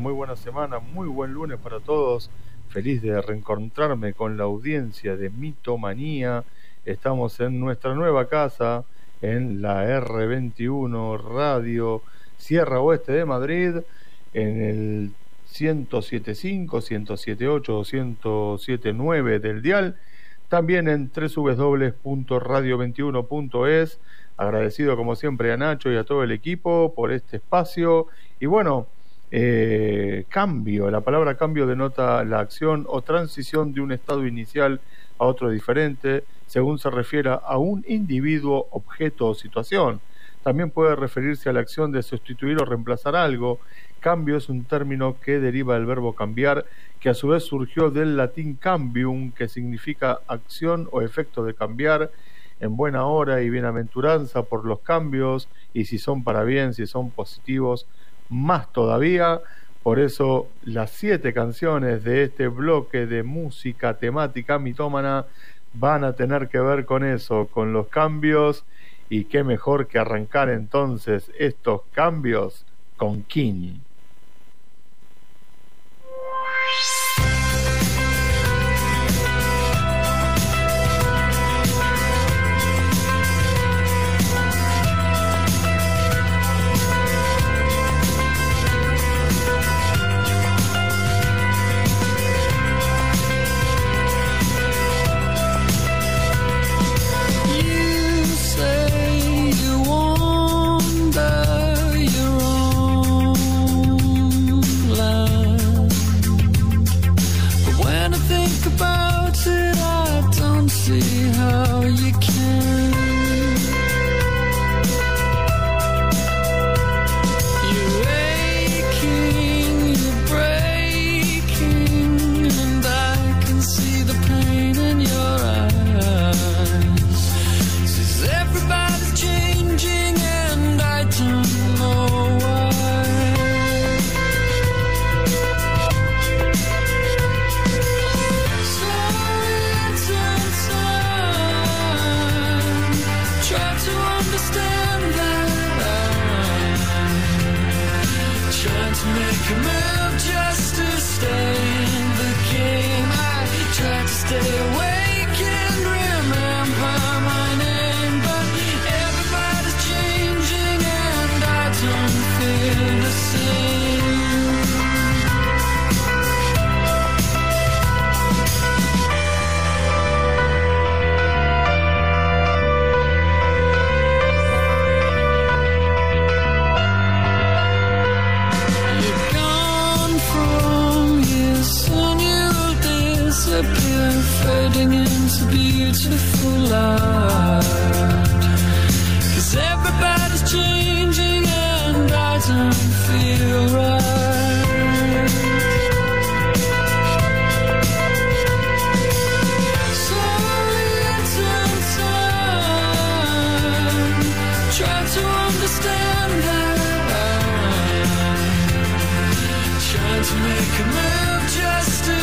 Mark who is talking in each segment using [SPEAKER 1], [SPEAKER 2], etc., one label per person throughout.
[SPEAKER 1] Muy buena semana, muy buen lunes para todos. Feliz de reencontrarme con la audiencia de Mitomanía. Estamos en nuestra nueva casa, en la R21 Radio Sierra Oeste de Madrid, en el 1075, 1078 o 1079 del dial. También en www.radio21.es. Agradecido como siempre a Nacho y a todo el equipo por este espacio. Y bueno, eh, cambio, la palabra cambio denota la acción o transición de un estado inicial a otro diferente, según se refiera a un individuo, objeto o situación. También puede referirse a la acción de sustituir o reemplazar algo. Cambio es un término que deriva del verbo cambiar, que a su vez surgió del latín cambium, que significa acción o efecto de cambiar, en buena hora y bienaventuranza por los cambios, y si son para bien, si son positivos, más todavía. Por eso las siete canciones de este bloque de música temática mitómana van a tener que ver con eso, con los cambios. Y qué mejor que arrancar entonces estos cambios con King.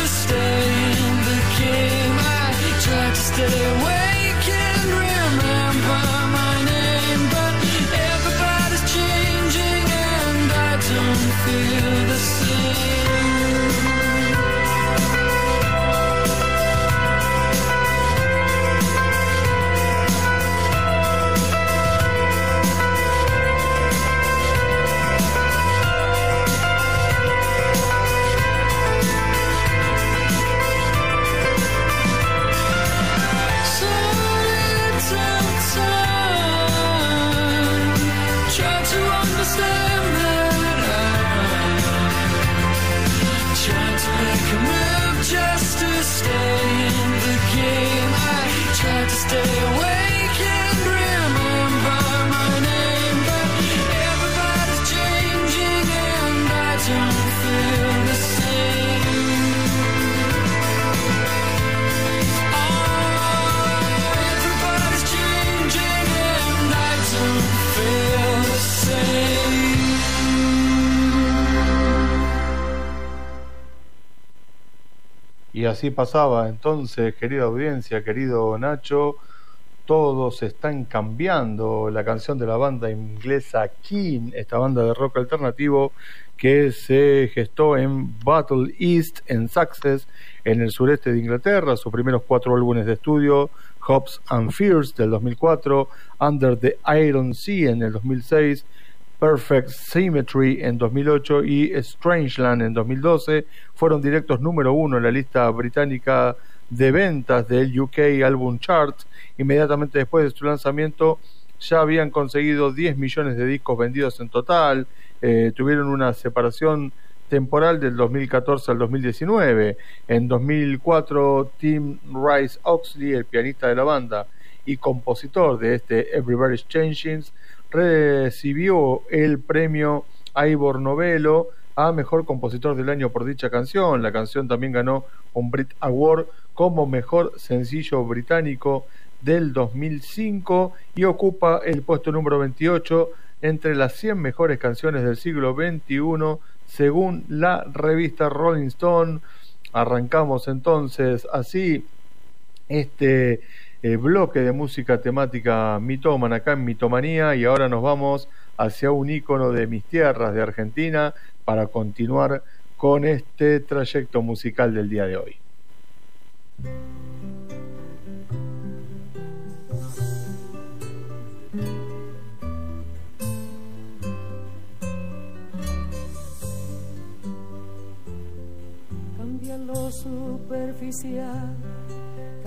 [SPEAKER 1] stay in the game. I tried to stay away. Así pasaba entonces, querida audiencia, querido Nacho,
[SPEAKER 2] todos están cambiando. La canción de la banda inglesa Keen, esta banda de rock alternativo que se gestó en Battle East, en Sussex, en el sureste de Inglaterra. Sus primeros cuatro álbumes de estudio, Hops and Fears del 2004, Under the Iron Sea en el 2006, Perfect Symmetry en 2008 y Strangeland en 2012 fueron directos número uno en la lista británica de ventas del UK Album Chart. Inmediatamente después de su lanzamiento ya habían conseguido 10 millones de discos vendidos en total. Eh, tuvieron una separación temporal del 2014 al 2019. En 2004, Tim Rice Oxley, el pianista de la banda y compositor de este Everybody's Changing, recibió el premio Ivor Novello a Mejor Compositor del Año por dicha canción. La canción también ganó un Brit Award como Mejor Sencillo Británico del 2005 y ocupa el puesto número 28 entre las 100 mejores canciones del siglo XXI según la revista Rolling Stone. Arrancamos entonces así este eh, bloque de música temática mitómana acá en Mitomanía y ahora nos vamos hacia un icono de mis tierras de Argentina para continuar con este trayecto musical del día de hoy.
[SPEAKER 3] Cambia lo superficial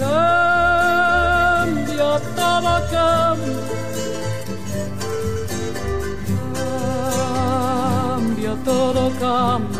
[SPEAKER 3] cambia, todo cambia. Todo. Cambia,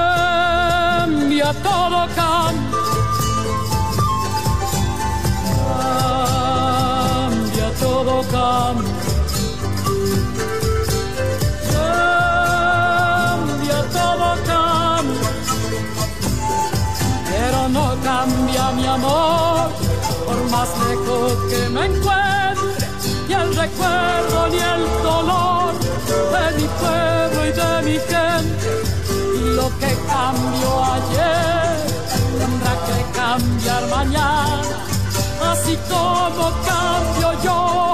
[SPEAKER 3] todo cambia. Cambia, todo cambia. Cambia, todo cambia. Pero no cambia mi amor, por más lejos que me encuentre, ni el recuerdo ni el dolor de mi pueblo y de mi gente lo cambió ayer, tendrá que cambiar mañana, así como cambio yo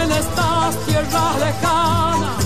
[SPEAKER 3] en estas tierras lejanas.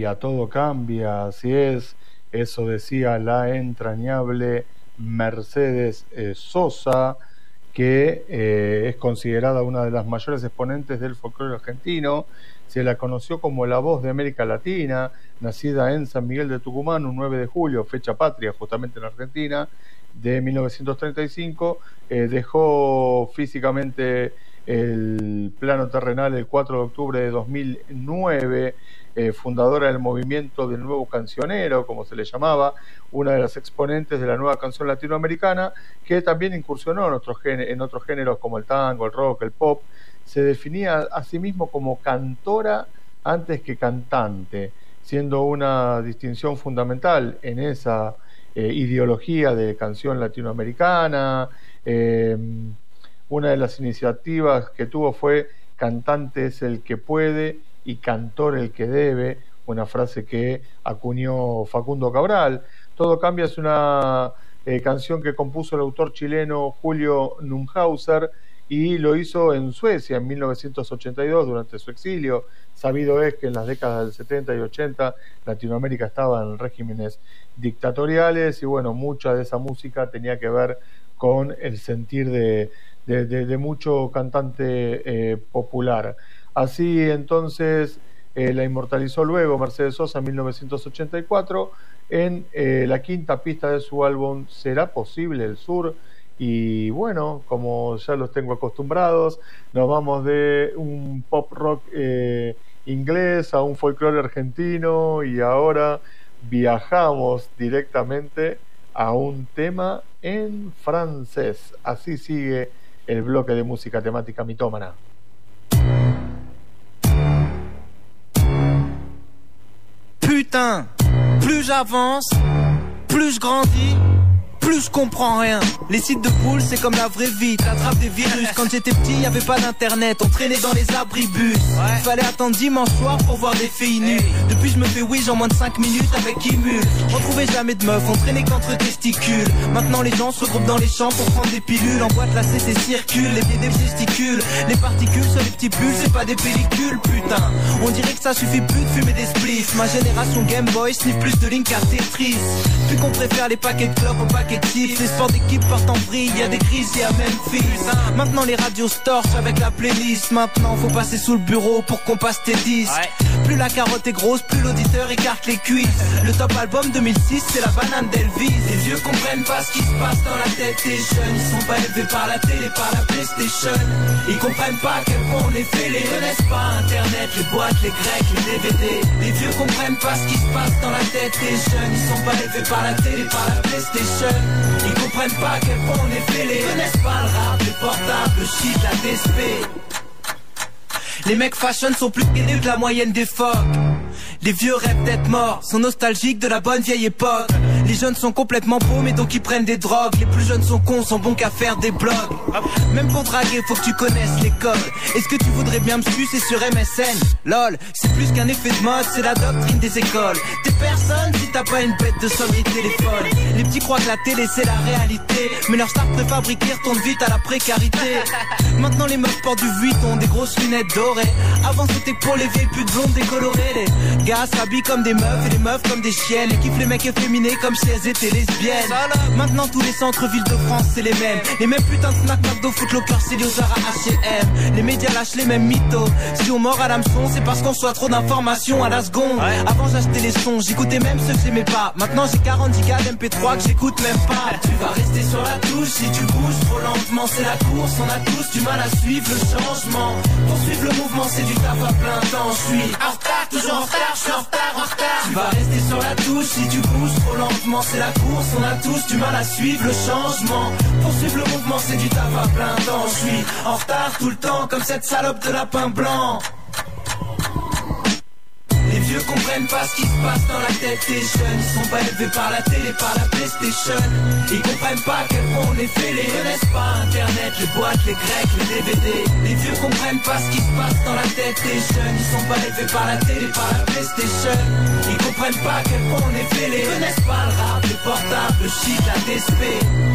[SPEAKER 3] Cambia, todo cambia,
[SPEAKER 2] así es. Eso decía la entrañable Mercedes eh, Sosa, que eh, es considerada una de las mayores exponentes del folclore argentino. Se la conoció como la voz de América Latina, nacida en San Miguel de Tucumán un 9 de julio, fecha patria justamente en Argentina, de 1935. Eh, dejó físicamente el plano terrenal el 4 de octubre de 2009 eh, fundadora del movimiento del nuevo cancionero, como se le llamaba, una de las exponentes de la nueva canción latinoamericana, que también incursionó en otros, en otros géneros como el tango, el rock, el pop. Se definía a sí mismo como cantora antes que cantante, siendo una distinción fundamental en esa eh, ideología de canción latinoamericana. eh, una de las iniciativas que tuvo fue cantante es el que puede y cantor el que debe, una frase que acuñó Facundo Cabral. Todo cambia es una eh, canción que compuso el autor chileno Julio Numhauser y lo hizo en Suecia en 1982 durante su exilio. Sabido es que en las décadas del 70 y 80 Latinoamérica estaba en regímenes dictatoriales y bueno, mucha de esa música tenía que ver con el sentir de, de, de- de mucho cantante eh, popular. Así entonces eh, la inmortalizó luego Mercedes Sosa en 1984 en eh, la quinta pista de su álbum ¿Será posible el sur? Y bueno, como ya los tengo acostumbrados, nos vamos de un pop rock eh, inglés a un folclore argentino y ahora viajamos directamente a un tema en francés. Así sigue el bloque de música temática mitómana.
[SPEAKER 4] Putain, plus j'avance, plus je grandis, plus je comprends rien. Les sites de poules, c'est comme la vraie vie, t'attrapes des virus. Quand j'étais petit, y avait pas d'internet, on traînait dans les abribus. Fallait attendre dimanche soir pour voir des filles nues. Depuis, je me fais wish en moins de 5 minutes avec Kimul. On trouvait jamais de meufs, on traînait qu'entre testicules. Maintenant, les gens se regroupent dans les champs pour prendre des pilules. En boîte, la CC circule, les pieds des testicules. Les particules sur les petits pulls, c'est pas des pellicules, putain. On dirait que ça suffit plus de fumer des spliffs. Ma génération Game Boy, ni plus de Link à Tetris. Puis qu'on préfère les paquets de clopes aux paquets Les sports d'équipe partent en vrille, y a des crises, y a Memphis. Maintenant les radios torchent avec la playlist. Maintenant faut passer sous le bureau pour qu'on passe tes disques. Plus la carotte est grosse, plus l'auditeur écarte les cuisses. Le top album 2006, c'est la banane d'Elvis. Les vieux comprennent pas ce qui se passe dans la tête des jeunes. Ils sont pas élevés par la télé, par la PlayStation. Ils comprennent pas à quel point on les fait, les connaissent pas? Internet, les boîtes, les grecs, les DVD. Les vieux comprennent pas ce qui se passe dans la tête des jeunes. Ils sont pas élevés par la télé, par la PlayStation. Ils comprennent pas quel point on fait, les connaissent pas le rap, les portables, le shit, la DSP. Les mecs fashion sont plus gainés que la moyenne des phoques. Les vieux rêvent d'être morts, sont nostalgiques de la bonne vieille époque. Les jeunes sont complètement paumés donc ils prennent des drogues. Les plus jeunes sont cons, sont bons qu'à faire des blogs. Même pour draguer, faut que tu connaisses les codes. Est-ce que tu voudrais bien me sucer sur MSN Lol, c'est plus qu'un effet de mode, c'est la doctrine des écoles. T'es personne si t'as pas une bête de somme et téléphone. Les petits croient que la télé c'est la réalité, mais leur star préfabriquée retourne vite à la précarité. Maintenant les meufs portent du Vuitton, des grosses lunettes dorées. Avant c'était pour les vieilles putes blondes décolorées. Les gars s'habillent comme des meufs et les meufs comme des chiennes. Et kiffent les mecs efféminés comme si elles étaient lesbiennes. Maintenant tous les centres-villes de France c'est les mêmes. Les mêmes putains de snack McDo cœur, c'est Zara H&M. Les médias lâchent les mêmes mythos. Si on mord à l'hameçon, c'est parce qu'on soit trop d'informations à la seconde. Avant j'achetais les sons, j'écoutais même ceux que j'aimais pas. Maintenant j'ai 40 gigas d'MP3 que j'écoute même pas. Tu vas rester sur la touche si tu bouges trop lentement, c'est la course. On a tous du mal à suivre le changement. Pour suivre le mouvement, c'est du taf à plein temps. Je suis en retard, toujours en retard, je suis en retard, en retard. Tu vas rester sur la touche si tu bouges trop lentement, c'est la course. On a tous du mal à suivre le changement. Pour suivre le mouvement, c'est du taf à plein temps. Je suis en retard tout le temps, comme cette salope de lapin blanc. Les vieux comprennent pas ce qui se passe dans la tête des jeunes. Ils sont pas élevés par la télé, par la PlayStation. Ils comprennent pas quel point on est fêlés Ils connaissent pas Internet, les boîtes, les grecs, les DVD Les vieux comprennent pas ce qui se passe dans la tête des jeunes. Ils sont pas élevés par la télé, par la PlayStation. Ils comprennent pas quel point on est fêlés Ils connaissent pas le rap, les portables, le shit, la DSP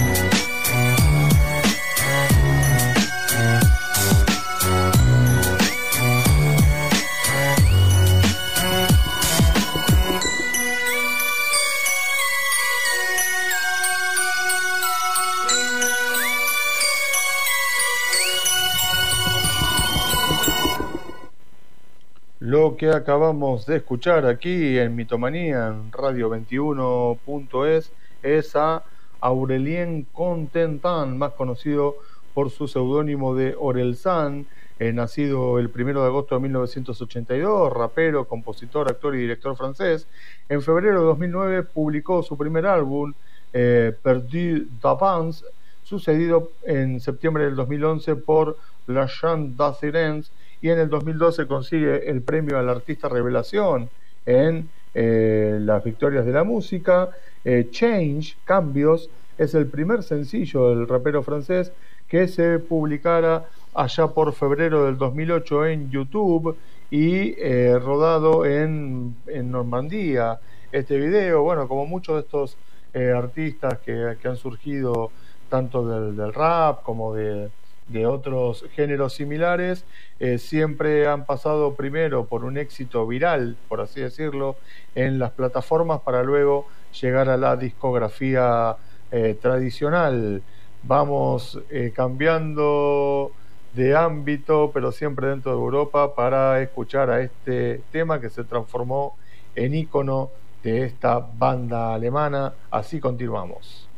[SPEAKER 2] Que acabamos de escuchar aquí en Mitomanía, en Radio 21.es, es a Aurelien Contentan, más conocido por su seudónimo de Orelsan, eh, nacido el 1 de agosto de 1982, rapero, compositor, actor y director francés. En febrero de 2009 publicó su primer álbum, eh, Perdu d'Avance, sucedido en septiembre del 2011 por La Chante d'Assurance y en el 2012 consigue el premio al artista revelación en eh, las victorias de la música. Eh, Change, Cambios, es el primer sencillo del rapero francés que se publicara allá por febrero del 2008 en YouTube y eh, rodado en, Normandía. Este video, bueno, como muchos de estos artistas que, que, han surgido tanto del, del rap como de, de otros géneros similares eh, siempre han pasado primero por un éxito viral, por así decirlo, en las plataformas para luego llegar a la discografía eh, tradicional. Vamos eh, cambiando de ámbito, pero siempre dentro de Europa, para escuchar a este tema que se transformó en ícono de esta banda alemana. Así continuamos.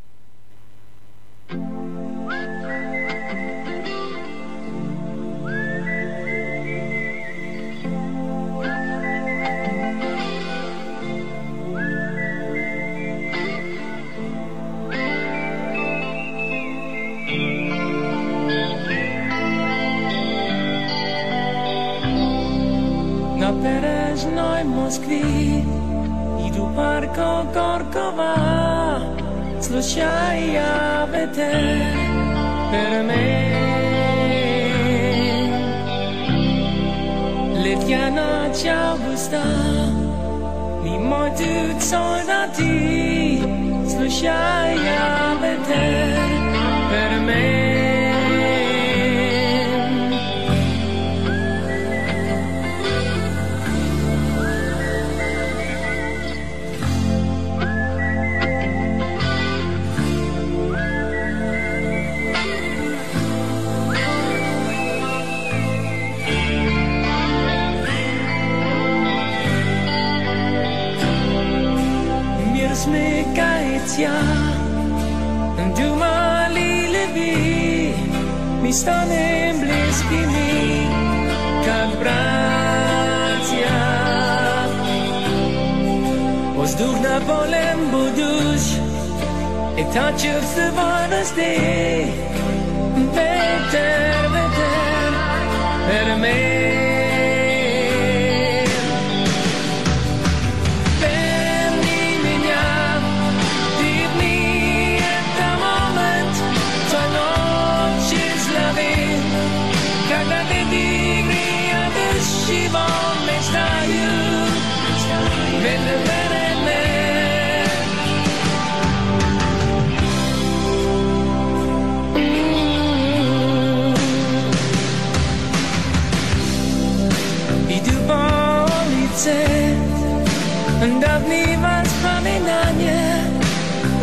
[SPEAKER 5] poi Moskvi. Idu parko Gorkova Slušaj ja vete Per me Letja noć augusta Mi moj tut soldati Slušaj ja vete Per me Mi stanem bliski mi Как братья Воздух на полем будуш И тачився водости Ветер, ветер, per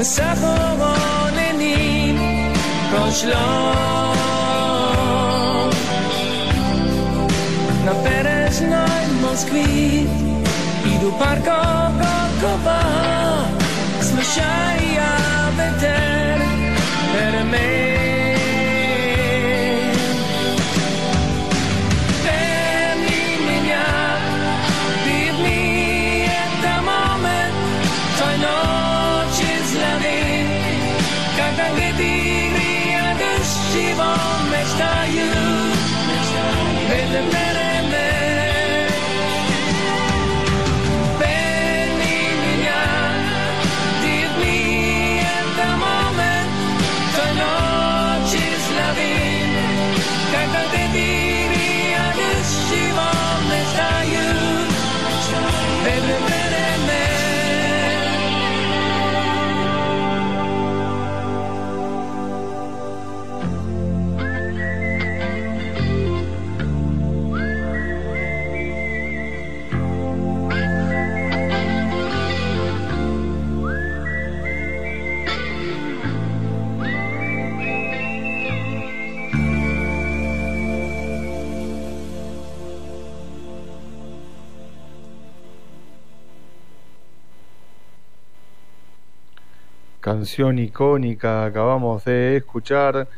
[SPEAKER 5] Zachowanym koślom Na pereżnej Moskwie i do parku Gokowa Słyszałem ja weter, Amen.
[SPEAKER 2] Canción icónica acabamos de escuchar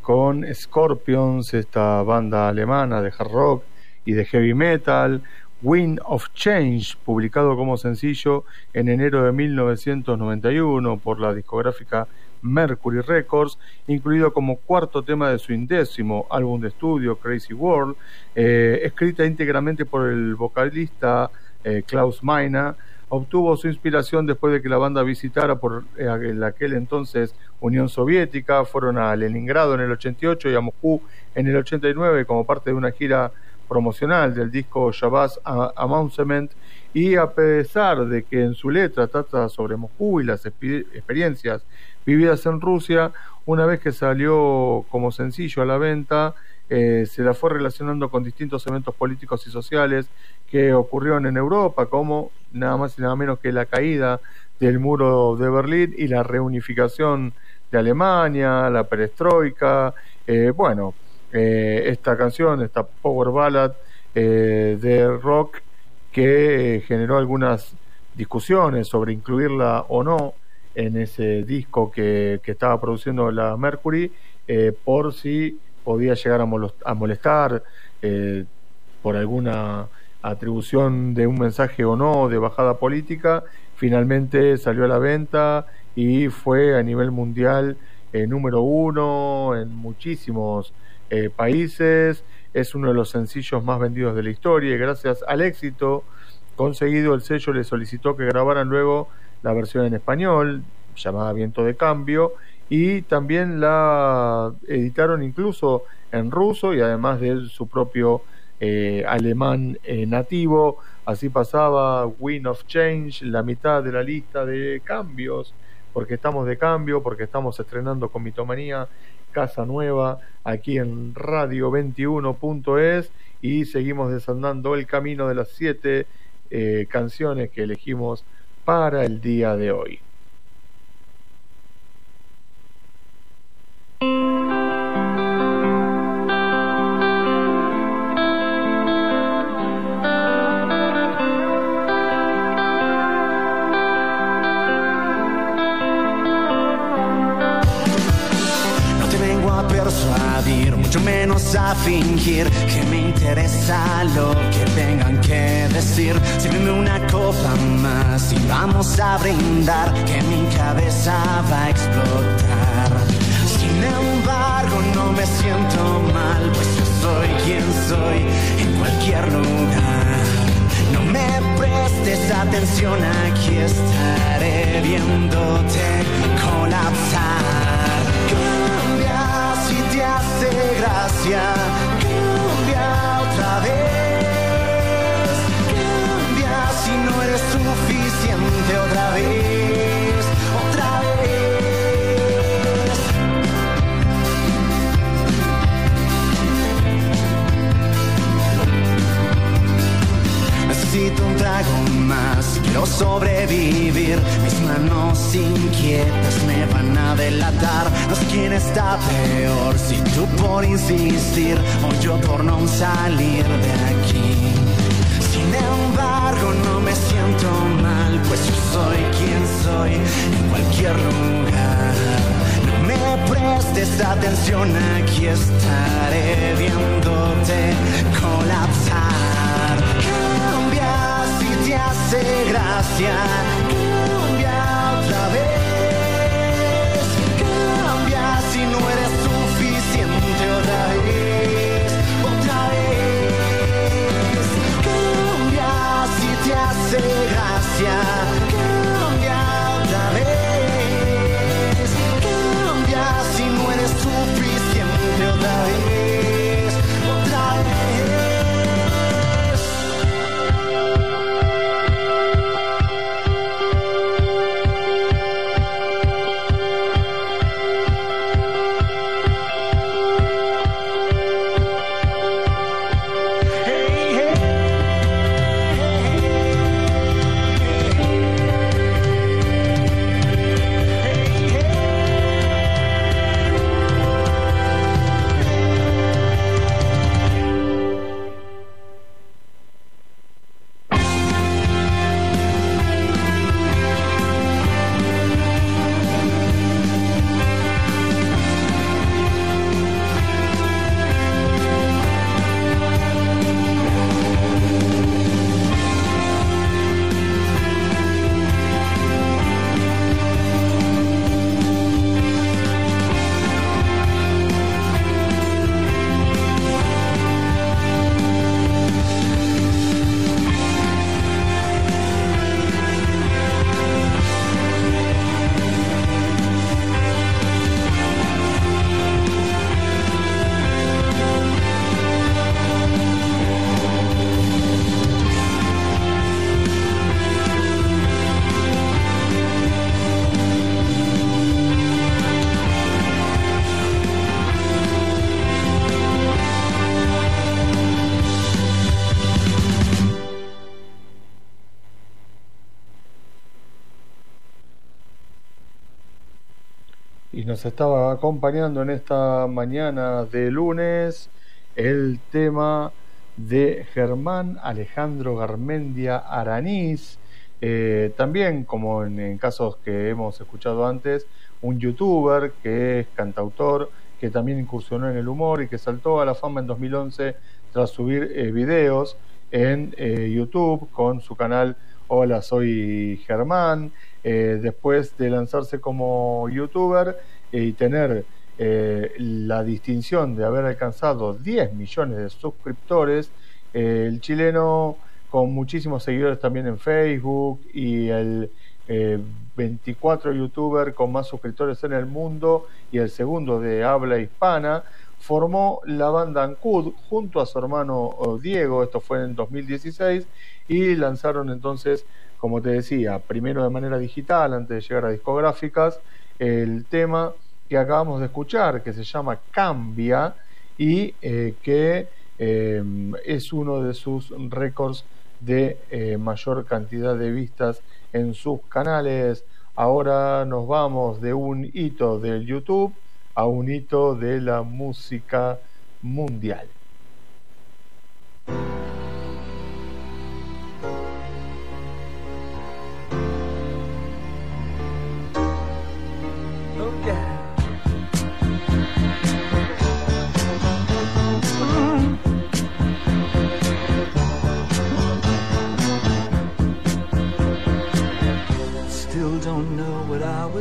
[SPEAKER 2] con Scorpions, esta banda alemana de hard rock y de heavy metal, Wind of Change, publicado como sencillo en enero de 1991 por la discográfica Mercury Records, incluido como cuarto tema de su indécimo álbum de estudio Crazy World, eh, escrita íntegramente por el vocalista eh, Klaus Meiner, obtuvo su inspiración después de que la banda visitara por eh, aquel entonces Unión Soviética, fueron a Leningrado en el 88 y a Moscú en el 89 como parte de una gira promocional del disco Shabazz Announcement y a pesar de que en su letra trata sobre Moscú y las experiencias vividas en Rusia, una vez que salió como sencillo a la venta, eh, se la fue relacionando con distintos eventos políticos y sociales que ocurrieron en Europa, como nada más y nada menos que la caída del muro de Berlín y la reunificación de Alemania, la perestroika, eh, bueno, eh, esta canción, esta power ballad de rock que generó algunas discusiones sobre incluirla o no en ese disco que, que estaba produciendo la Mercury, por si podía llegar a, molestar eh, por alguna atribución de un mensaje o no de bajada política, finalmente salió a la venta y fue a nivel mundial eh, número uno en muchísimos eh, países. Es uno de los sencillos más vendidos de la historia y gracias al éxito conseguido el sello le solicitó que grabaran luego la versión en español llamada Viento de Cambio y también la editaron incluso en ruso y además de su propio eh, alemán eh, nativo. Así pasaba Wind of Change, la mitad de la lista de cambios, porque estamos de cambio, porque estamos estrenando con Mitomanía Casa Nueva aquí en radio21.es y seguimos desandando el camino de las siete eh, canciones que elegimos para el día de hoy.
[SPEAKER 6] A fingir que me interesa lo que tengan que decir. Sírveme una copa más y vamos a brindar que mi cabeza va a explotar. Sin embargo, no me siento mal, pues yo soy quien soy en cualquier lugar. No me prestes atención, aquí estaré viéndote colapsar hace gracia. Cambia otra vez. Cambia si no eres suficiente otra vez. Quiero sobrevivir. Mis manos inquietas me van a delatar. No sé quién está peor, si tú por insistir o yo por no salir de aquí. Sin embargo, no me siento mal, pues yo soy quien soy en cualquier lugar. No me prestes atención, aquí estaré viéndote colapsar. Hace gracia,
[SPEAKER 2] nos estaba acompañando en esta mañana de lunes el tema de Germán Alejandro Garmendia Aranís, eh, también como en, casos que hemos escuchado antes, un youtuber que es cantautor, que también incursionó en el humor y que saltó a la fama en 2011 tras subir eh, videos en eh, YouTube con su canal Hola, soy Germán. Eh, después de lanzarse como youtuber y tener eh, la distinción de haber alcanzado 10 millones de suscriptores, eh, el chileno con muchísimos seguidores también en Facebook y el eh, 24 youtuber con más suscriptores en el mundo y el segundo de habla hispana, formó la banda Ancud junto a su hermano oh, Diego, esto fue en 2016, y lanzaron entonces, como te decía, primero de manera digital, antes de llegar a discográficas, el tema que acabamos de escuchar, que se llama Cambia, y eh, que eh, es uno de sus récords de eh, mayor cantidad de vistas en sus canales. Ahora nos vamos de un hito del YouTube a un hito de la música mundial.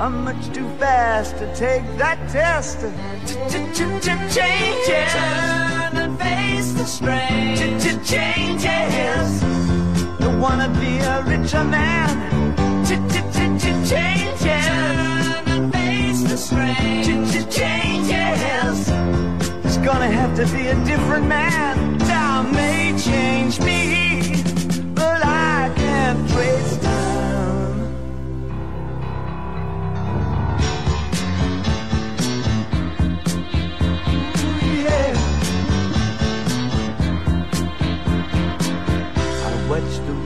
[SPEAKER 7] I'm much too fast to take that test. Changes. Turn and face the strain. Changes. Don't wanna be a richer man. Changes. Turn and face the strain. Changes. it's gonna have to be a different man. Time may change me.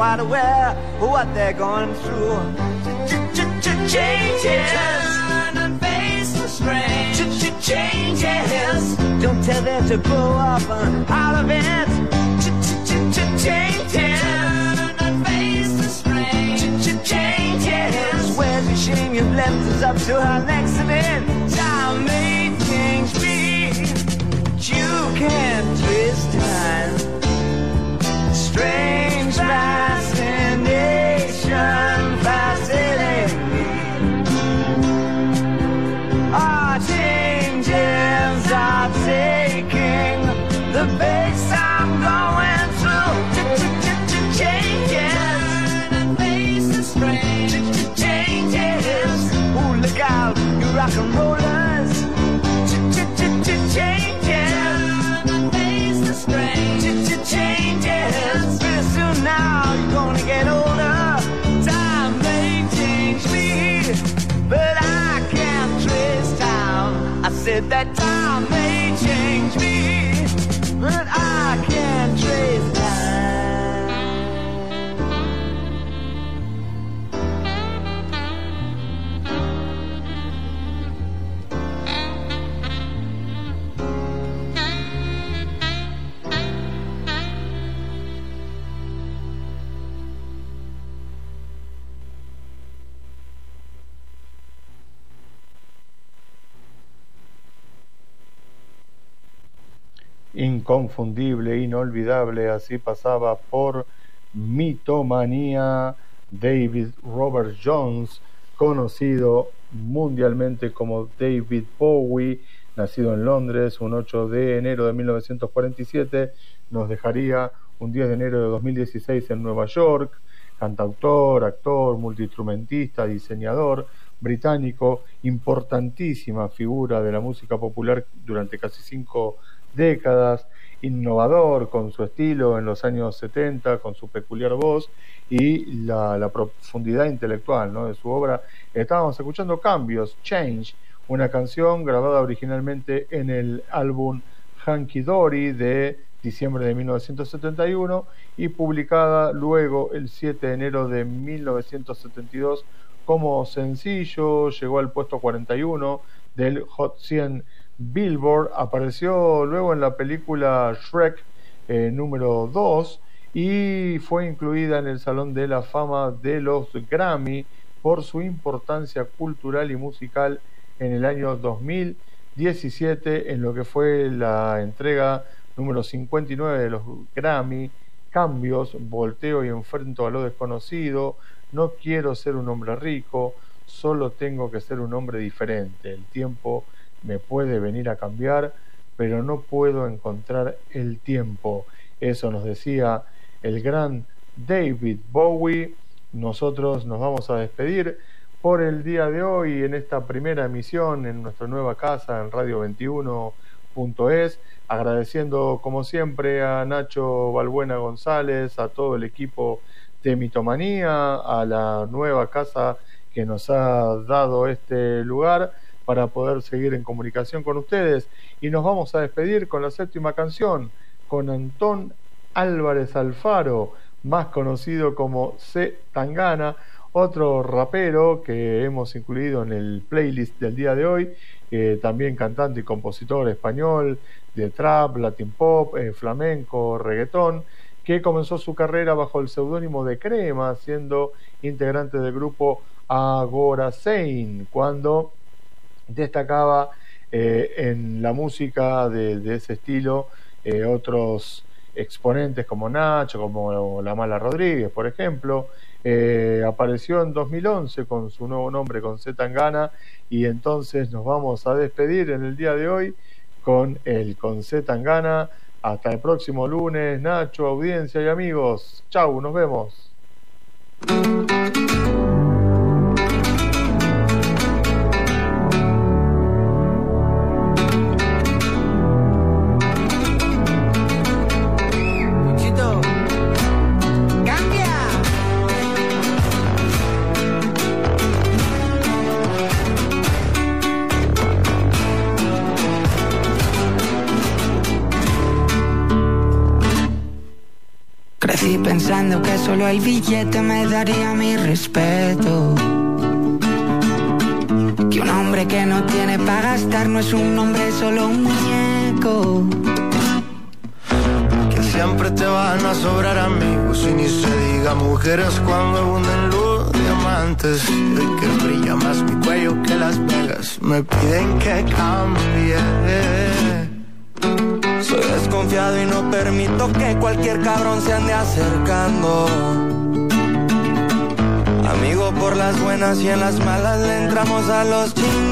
[SPEAKER 7] Quite aware of what they're going through. Changes and face the strain. Changes. Don't tell them to grow up out of it. Changes and face the strain. Changes. Where's the shame you've left us up to our next event? Time may change me but you can't twist time. Strange fascination said that time may change me,
[SPEAKER 2] inconfundible, inolvidable, así pasaba por mitomanía. David Robert Jones, conocido mundialmente como David Bowie, nacido en Londres un 8 de enero de 1947, nos dejaría un 10 de enero de 2016 en Nueva York, cantautor, actor, multiinstrumentista, diseñador, británico, importantísima figura de la música popular durante casi cinco décadas, innovador con su estilo en los años 70, con su peculiar voz y la, profundidad intelectual ¿no? de su obra. Estábamos escuchando Cambios, Change, una canción grabada originalmente en el álbum Hanky Dory de diciembre de 1971 y publicada luego el 7 de enero de 1972 como sencillo, llegó al puesto 41 del Hot 100 Billboard, apareció luego en la película Shrek eh, número 2 y fue incluida en el Salón de la Fama de los Grammy por su importancia cultural y musical en el año 2017 en lo que fue la entrega número 59 de los Grammy, Cambios, Volteo y Enfrento a lo desconocido, No quiero ser un hombre rico, solo tengo que ser un hombre diferente. El tiempo me puede venir a cambiar, pero no puedo encontrar el tiempo. Eso nos decía el gran David Bowie. Nosotros nos vamos a despedir por el día de hoy en esta primera emisión en nuestra nueva casa en Radio 21.es, agradeciendo como siempre a Nacho Balbuena González, a todo el equipo de Mitomanía, a la nueva casa que nos ha dado este lugar para poder seguir en comunicación con ustedes. Y nos vamos a despedir con la séptima canción, con Antón Álvarez Alfaro, más conocido como C. Tangana, otro rapero que hemos incluido en el playlist del día de hoy, eh, también cantante y compositor español de trap, latin pop, eh, flamenco, reggaetón, que comenzó su carrera bajo el seudónimo de Crema, siendo integrante del grupo Agora Sein, cuando destacaba eh, en la música de, ese estilo eh, otros exponentes como Nacho, como La Mala Rodríguez, por ejemplo. Eh, apareció en 2011 con su nuevo nombre, con Z Tangana, y entonces nos vamos a despedir en el día de hoy con el con Z Tangana. Hasta el próximo lunes, Nacho, audiencia y amigos. Chau, nos vemos.
[SPEAKER 8] Solo el billete me daría mi respeto. Que un hombre que no tiene para gastar no es un hombre, solo un muñeco.
[SPEAKER 9] Que siempre te van a sobrar amigos y ni se diga mujeres cuando abunden los diamantes. Y que brilla más mi cuello que Las Vegas, me piden que cambie.
[SPEAKER 4] Soy desconfiado y no permito que cualquier cabrón se ande acercando. Amigo por las buenas y en las malas le entramos a los chingados.